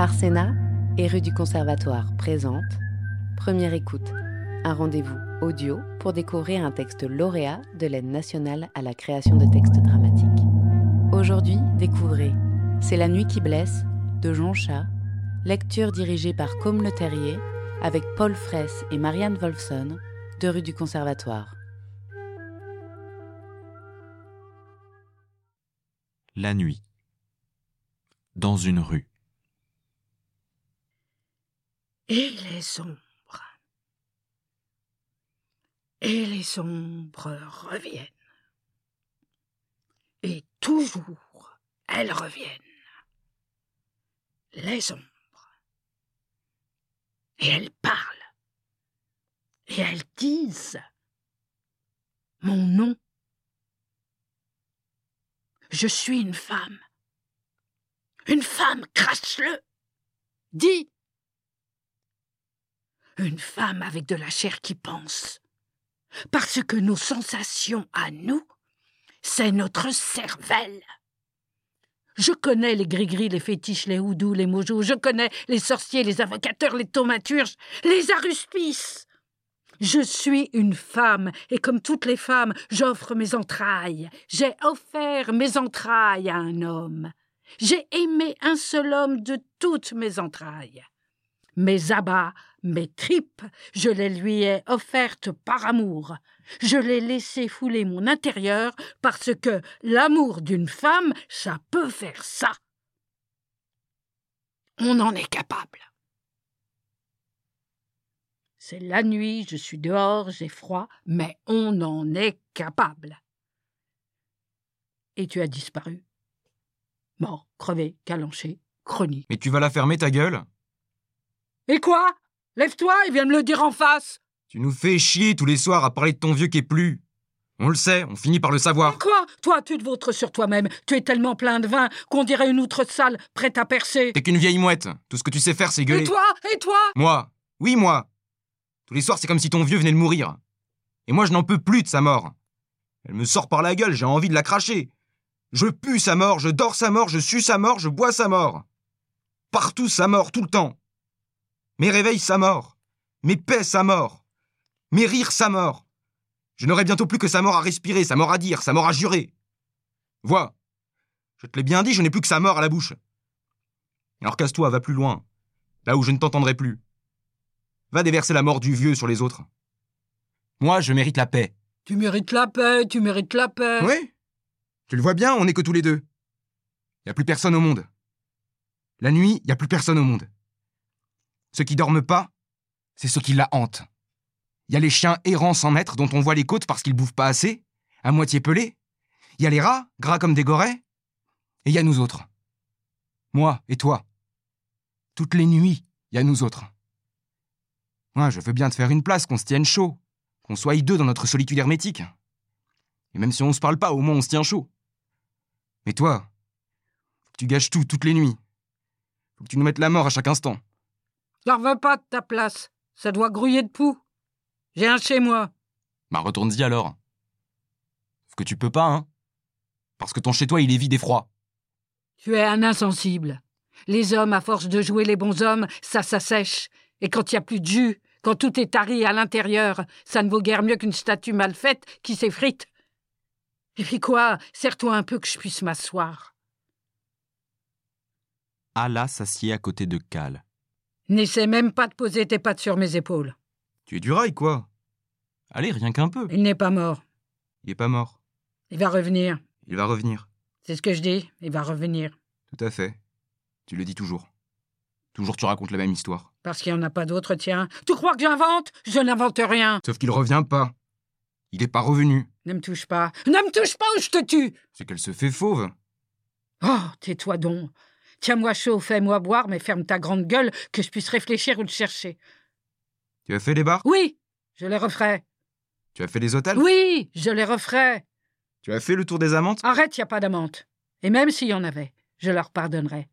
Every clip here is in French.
Arsena et rue du Conservatoire présente Première écoute, un rendez-vous audio pour découvrir un texte lauréat de l'aide nationale à la création de textes dramatiques. Aujourd'hui, découvrez C'est la nuit qui blesse de Jean Chat, lecture dirigée par Côme Le Terrier avec Paul Fraisse et Marianne Wolfson de rue du Conservatoire. La nuit. Dans une rue. Et les ombres. Et les ombres reviennent. Et toujours elles reviennent. Les ombres. Et elles parlent. Et elles disent mon nom. Je suis une femme. Une femme, crache-le. Dis. Une femme avec de la chair qui pense. Parce que nos sensations à nous, c'est notre cervelle. Je connais les gris-gris, les fétiches, les houdous, les mojos, je connais les sorciers, les avocateurs, les thaumaturges, les aruspices. Je suis une femme, et comme toutes les femmes, j'offre mes entrailles. J'ai offert mes entrailles à un homme. J'ai aimé un seul homme de toutes mes entrailles. Mes abats, mes tripes, je les lui ai offertes par amour. Je l'ai laissé fouler mon intérieur parce que l'amour d'une femme, ça peut faire ça. On en est capable. C'est la nuit, je suis dehors, j'ai froid, mais on en est capable. Et tu as disparu. Mort, crevé, calanché, chronique. Mais tu vas la fermer ta gueule? Et quoi? Lève-toi et viens me le dire en face. Tu nous fais chier tous les soirs à parler de ton vieux qui est plus. On le sait, on finit par le savoir. Quoi? Toi, tu te vautres sur toi-même. Tu es tellement plein de vin qu'on dirait une outre sale prête à percer. T'es qu'une vieille mouette. Tout ce que tu sais faire, c'est gueuler. Et toi? Et toi? Moi? Oui, moi Tous les soirs, c'est comme si ton vieux venait de mourir. Et moi, je n'en peux plus de sa mort. Elle me sort par la gueule, j'ai envie de la cracher. Je pue sa mort, je dors sa mort, je sue sa mort, je bois sa mort. Partout sa mort, tout le temps. Mes réveils sa mort. Mes paix sa mort. Mes rires sa mort. Je n'aurai bientôt plus que sa mort à respirer, sa mort à dire, sa mort à jurer. Vois. Je te l'ai bien dit, je n'ai plus que sa mort à la bouche. Alors casse-toi, va plus loin. Là où je ne t'entendrai plus. Va déverser la mort du vieux sur les autres. Moi, je mérite la paix. Tu mérites la paix, tu mérites la paix. Oui Tu le vois bien, on n'est que tous les deux. Il n'y a plus personne au monde. La nuit, il n'y a plus personne au monde. Ceux qui dorment pas, c'est ceux qui la hantent. Il y a les chiens errants sans maître dont on voit les côtes parce qu'ils bouffent pas assez, à moitié pelés. Il y a les rats, gras comme des gorets. Et il y a nous autres. Moi et toi. Toutes les nuits, il y a nous autres. Moi, je veux bien te faire une place, qu'on se tienne chaud, qu'on soit deux dans notre solitude hermétique. Et même si on se parle pas, au moins on se tient chaud. Mais toi, tu gâches tout, toutes les nuits. Faut que tu nous mettes la mort à chaque instant. J'en veux pas de ta place. Ça doit grouiller de poux. J'ai un chez moi. Bah retourne-y alors. Sauf que tu peux pas, hein. Parce que ton chez toi, il est vide et froid. Tu es un insensible. Les hommes, à force de jouer les bons hommes, ça s'assèche. Et quand il n'y a plus de jus, quand tout est tari à l'intérieur, ça ne vaut guère mieux qu'une statue mal faite qui s'effrite. Et puis quoi? Serre-toi un peu que je puisse m'asseoir. Ala s'assied à côté de Cal. N'essaie même pas de poser tes pattes sur mes épaules. Tu es du rail, quoi. Allez, rien qu'un peu. Il n'est pas mort. Il est pas mort. Il va revenir. Il va revenir. C'est ce que je dis. Il va revenir. Tout à fait. Tu le dis toujours. Toujours tu racontes la même histoire. Parce qu'il n'y en a pas d'autre, tiens. Tu crois que j'invente? Je n'invente rien. Sauf qu'il revient pas. Il est pas revenu. Ne me touche pas. Ne me touche pas ou je te tue C'est qu'elle se fait fauve. Oh, tais-toi donc. Tiens-moi chaud, fais-moi boire, mais ferme ta grande gueule que je puisse réfléchir ou te chercher. Tu as fait les bars? Oui, je les referai. Tu as fait les hôtels? Oui, je les referai. Tu as fait le tour des amantes? Arrête, y a pas d'amante. Et même s'il y en avait, je leur pardonnerai.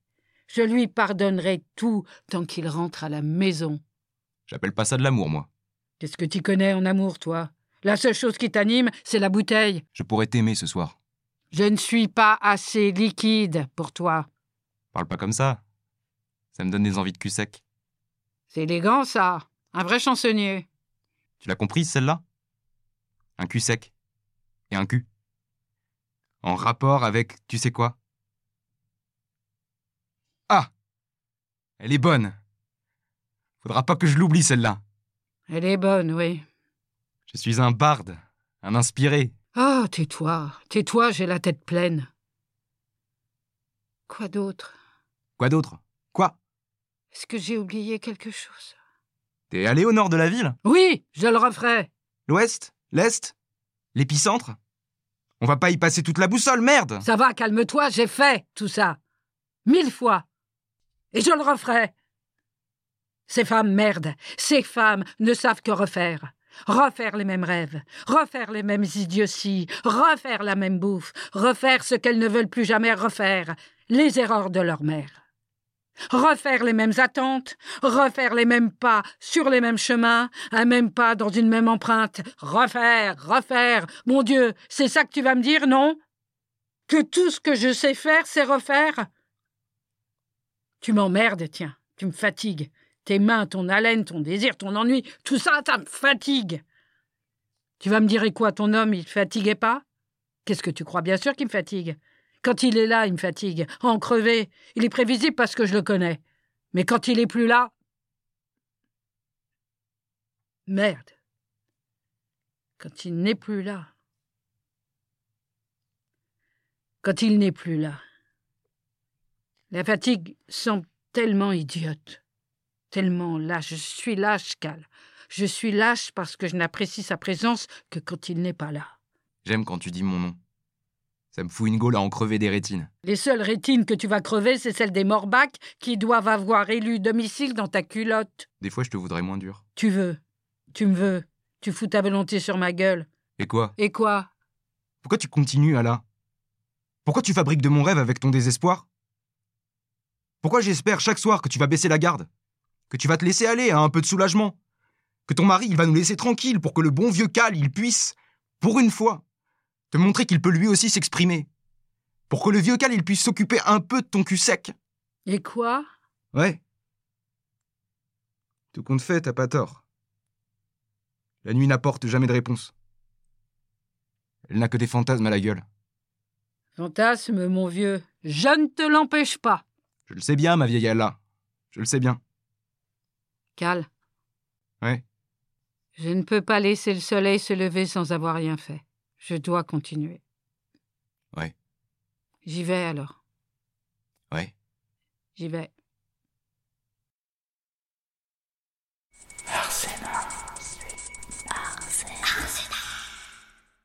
Je lui pardonnerai tout tant qu'il rentre à la maison. J'appelle pas ça de l'amour, moi. Qu'est-ce que tu connais en amour, toi? La seule chose qui t'anime, c'est la bouteille. Je pourrais t'aimer ce soir. Je ne suis pas assez liquide pour toi. Parle pas comme ça. Ça me donne des envies de cul sec. C'est élégant, ça. Un vrai chansonnier. Tu l'as compris, celle-là? Un cul sec. Et un cul. En rapport avec tu sais quoi? Ah Elle est bonne. Faudra pas que je l'oublie, celle-là. Elle est bonne, oui. Je suis un barde, un inspiré. Oh, tais-toi, tais-toi, j'ai la tête pleine. Quoi d'autre? Quoi d'autre? Quoi? Est-ce que j'ai oublié quelque chose? T'es allé au nord de la ville? Oui, je le referai. L'ouest? L'est? L'épicentre? On va pas y passer toute la boussole, merde Ça va, calme-toi, j'ai fait tout ça. Mille fois. Et je le referai. Ces femmes merde, ces femmes ne savent que refaire. Refaire les mêmes rêves, refaire les mêmes idioties, refaire la même bouffe, refaire ce qu'elles ne veulent plus jamais refaire, les erreurs de leur mère. Refaire les mêmes attentes, refaire les mêmes pas sur les mêmes chemins, un même pas dans une même empreinte, refaire, refaire. Mon Dieu, c'est ça que tu vas me dire, non? Que tout ce que je sais faire, c'est refaire? Tu m'emmerdes, tiens, tu me fatigues. Tes mains, ton haleine, ton désir, ton ennui, tout ça, ça me fatigue. Tu vas me dire quoi, ton homme, il fatiguait pas? Qu'est-ce que tu crois Bien sûr qu'il me fatigue? Quand il est là, il me fatigue. En crevé. Il est prévisible parce que je le connais. Mais quand il est plus là. Merde. Quand il n'est plus là. Quand il n'est plus là. La fatigue semble tellement idiote tellement lâche. Je suis lâche, Cal. Je suis lâche parce que je n'apprécie sa présence que quand il n'est pas là. J'aime quand tu dis mon nom. Ça me fout une gaule à en crever des rétines. Les seules rétines que tu vas crever, c'est celles des morbacs qui doivent avoir élu domicile dans ta culotte. Des fois, je te voudrais moins dur. Tu veux. Tu me veux. Tu fous ta volonté sur ma gueule. Et quoi? Et quoi? Pourquoi tu continues, Ala? Pourquoi tu fabriques de mon rêve avec ton désespoir? Pourquoi j'espère chaque soir que tu vas baisser la garde? Que tu vas te laisser aller à un peu de soulagement, que ton mari il va nous laisser tranquille pour que le bon vieux Cal il puisse, pour une fois, te montrer qu'il peut lui aussi s'exprimer, pour que le vieux Cal il puisse s'occuper un peu de ton cul sec. Et quoi? Ouais. Tout compte fait, t'as pas tort. La nuit n'apporte jamais de réponse. Elle n'a que des fantasmes à la gueule. Fantasme, mon vieux, je ne te l'empêche pas. Je le sais bien, ma vieille Allah. Je le sais bien. Cal. Ouais. Je ne peux pas laisser le soleil se lever sans avoir rien fait. Je dois continuer. Ouais. J'y vais alors. Ouais. J'y vais.